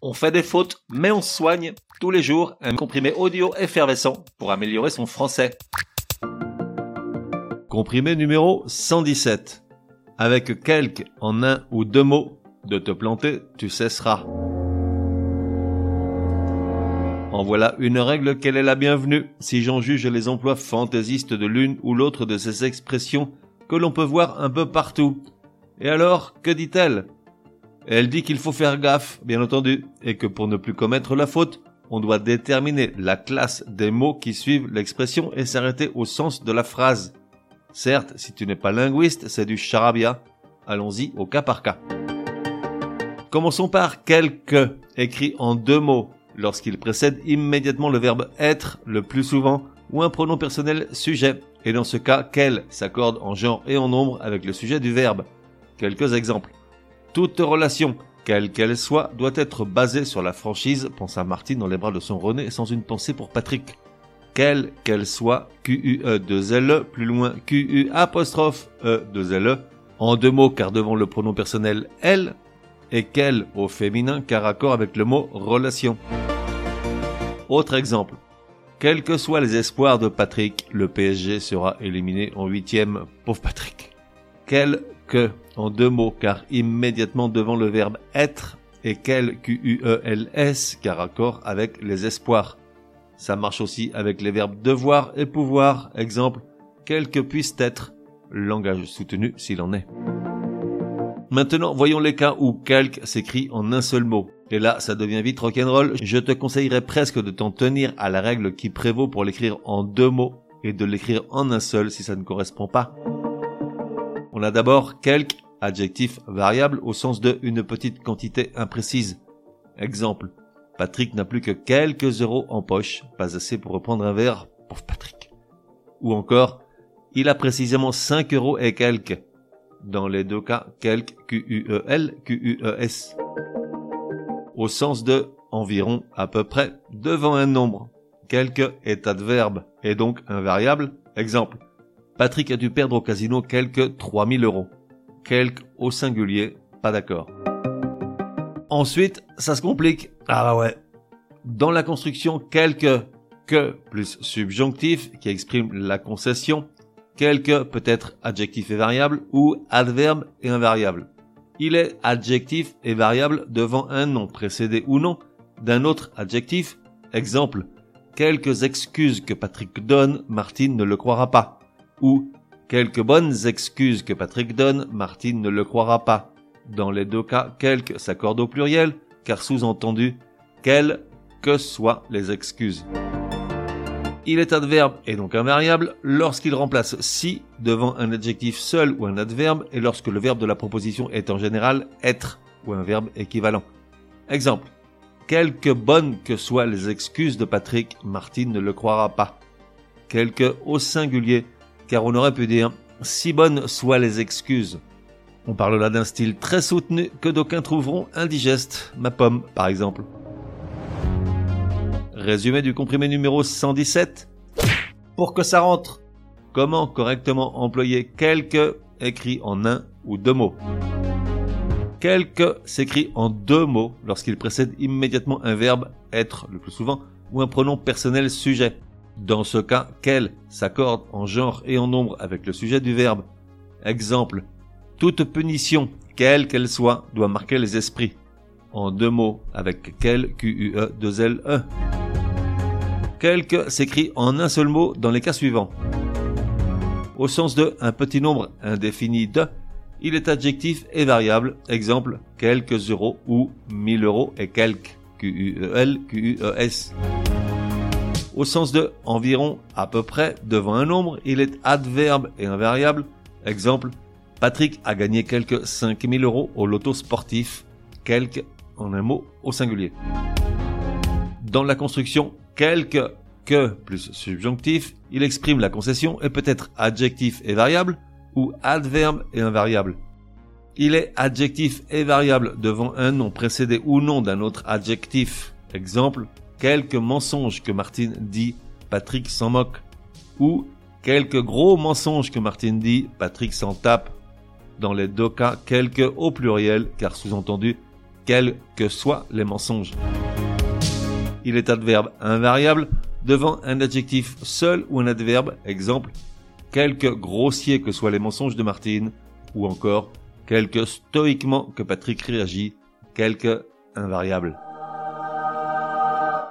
On fait des fautes, mais on soigne tous les jours un comprimé audio effervescent pour améliorer son français. Comprimé numéro 117. Avec quelques en un ou deux mots, de te planter, tu cesseras. En voilà une règle qu'elle est la bienvenue, si j'en juge les emplois fantaisistes de l'une ou l'autre de ces expressions que l'on peut voir un peu partout. Et alors, que dit-elle? Elle dit qu'il faut faire gaffe, bien entendu, et que pour ne plus commettre la faute, on doit déterminer la classe des mots qui suivent l'expression et s'arrêter au sens de la phrase. Certes, si tu n'es pas linguiste, c'est du charabia. Allons-y au cas par cas. Commençons par quelque, écrit en deux mots, lorsqu'il précède immédiatement le verbe être le plus souvent, ou un pronom personnel sujet, et dans ce cas, quel s'accorde en genre et en nombre avec le sujet du verbe? Quelques exemples. Toute relation, quelle qu'elle soit, doit être basée sur la franchise, pensa Martine dans les bras de son René sans une pensée pour Patrick. Quelle qu'elle soit, Q-U-E 2 L, plus loin Q-U apostrophe E 2 L, en deux mots car devant le pronom personnel elle, et quelle au féminin car accord avec le mot relation. Autre exemple. Quels que soient les espoirs de Patrick, le PSG sera éliminé en huitième. Pauvre Patrick. Quel que en deux mots car immédiatement devant le verbe être et quel Q-U-E-L-S car accord avec les espoirs. Ça marche aussi avec les verbes devoir et pouvoir. Exemple, quel que puisse être. Langage soutenu s'il en est. Maintenant, voyons les cas où quelque s'écrit en un seul mot. Et là, ça devient vite rock'n'roll. Je te conseillerais presque de t'en tenir à la règle qui prévaut pour l'écrire en deux mots et de l'écrire en un seul si ça ne correspond pas. On a d'abord quelque adjectif variable au sens de une petite quantité imprécise. Exemple. Patrick n'a plus que quelques euros en poche, pas assez pour reprendre un verre, pauvre Patrick. Ou encore, il a précisément 5 euros et quelques. Dans les deux cas, quelques, Q-U-E-L, Q-U-E-S. Au sens de environ, à peu près, devant un nombre. Quelque est adverbe, et donc un variable. Exemple. Patrick a dû perdre au casino quelques 3000 euros. Quelques au singulier, pas d'accord. Ensuite, ça se complique. Ah bah ouais. Dans la construction quelque que plus subjonctif qui exprime la concession, quelque peut être adjectif et variable ou adverbe et invariable. Il est adjectif et variable devant un nom précédé ou non d'un autre adjectif. Exemple, quelques excuses que Patrick donne, Martine ne le croira pas ou quelques bonnes excuses que Patrick donne, Martine ne le croira pas. Dans les deux cas, quelques s'accordent au pluriel, car sous-entendu, quelles que soient les excuses. Il est adverbe et donc invariable lorsqu'il remplace si devant un adjectif seul ou un adverbe et lorsque le verbe de la proposition est en général être ou un verbe équivalent. Exemple. Quelque bonnes que soient les excuses de Patrick, Martine ne le croira pas. Quelque au singulier car on aurait pu dire si bonnes soient les excuses. On parle là d'un style très soutenu que d'aucuns trouveront indigeste, ma pomme par exemple. Résumé du comprimé numéro 117. Pour que ça rentre, comment correctement employer quelque écrit en un ou deux mots? Quelque s'écrit en deux mots lorsqu'il précède immédiatement un verbe être le plus souvent ou un pronom personnel sujet. Dans ce cas, quel s'accorde en genre et en nombre avec le sujet du verbe. Exemple. Toute punition, quelle qu'elle soit, doit marquer les esprits. En deux mots, avec quel, Q-U-E, 2 L, E. Quelque s'écrit en un seul mot dans les cas suivants. Au sens de un petit nombre indéfini de, il est adjectif et variable. Exemple, quelques euros ou 1000 euros et quelques. Q-U-E-L, Q-U-E-S au sens de environ, à peu près, devant un nombre, il est adverbe et invariable. Exemple, Patrick a gagné quelques 5000 euros au loto sportif. Quelques, en un mot, au singulier. Dans la construction, quelque que plus subjonctif, il exprime la concession et peut être adjectif et variable ou adverbe et invariable. Il est adjectif et variable devant un nom précédé ou non d'un autre adjectif. Exemple, quelques mensonges que Martine dit, Patrick s'en moque. Ou quelques gros mensonges que Martine dit, Patrick s'en tape. Dans les deux cas, quelques au pluriel, car sous-entendu, quels que soient les mensonges. Il est adverbe invariable devant un adjectif seul ou un adverbe, exemple, quelque grossier que soient les mensonges de Martine, ou encore quelque stoïquement que Patrick réagit, quelque invariable.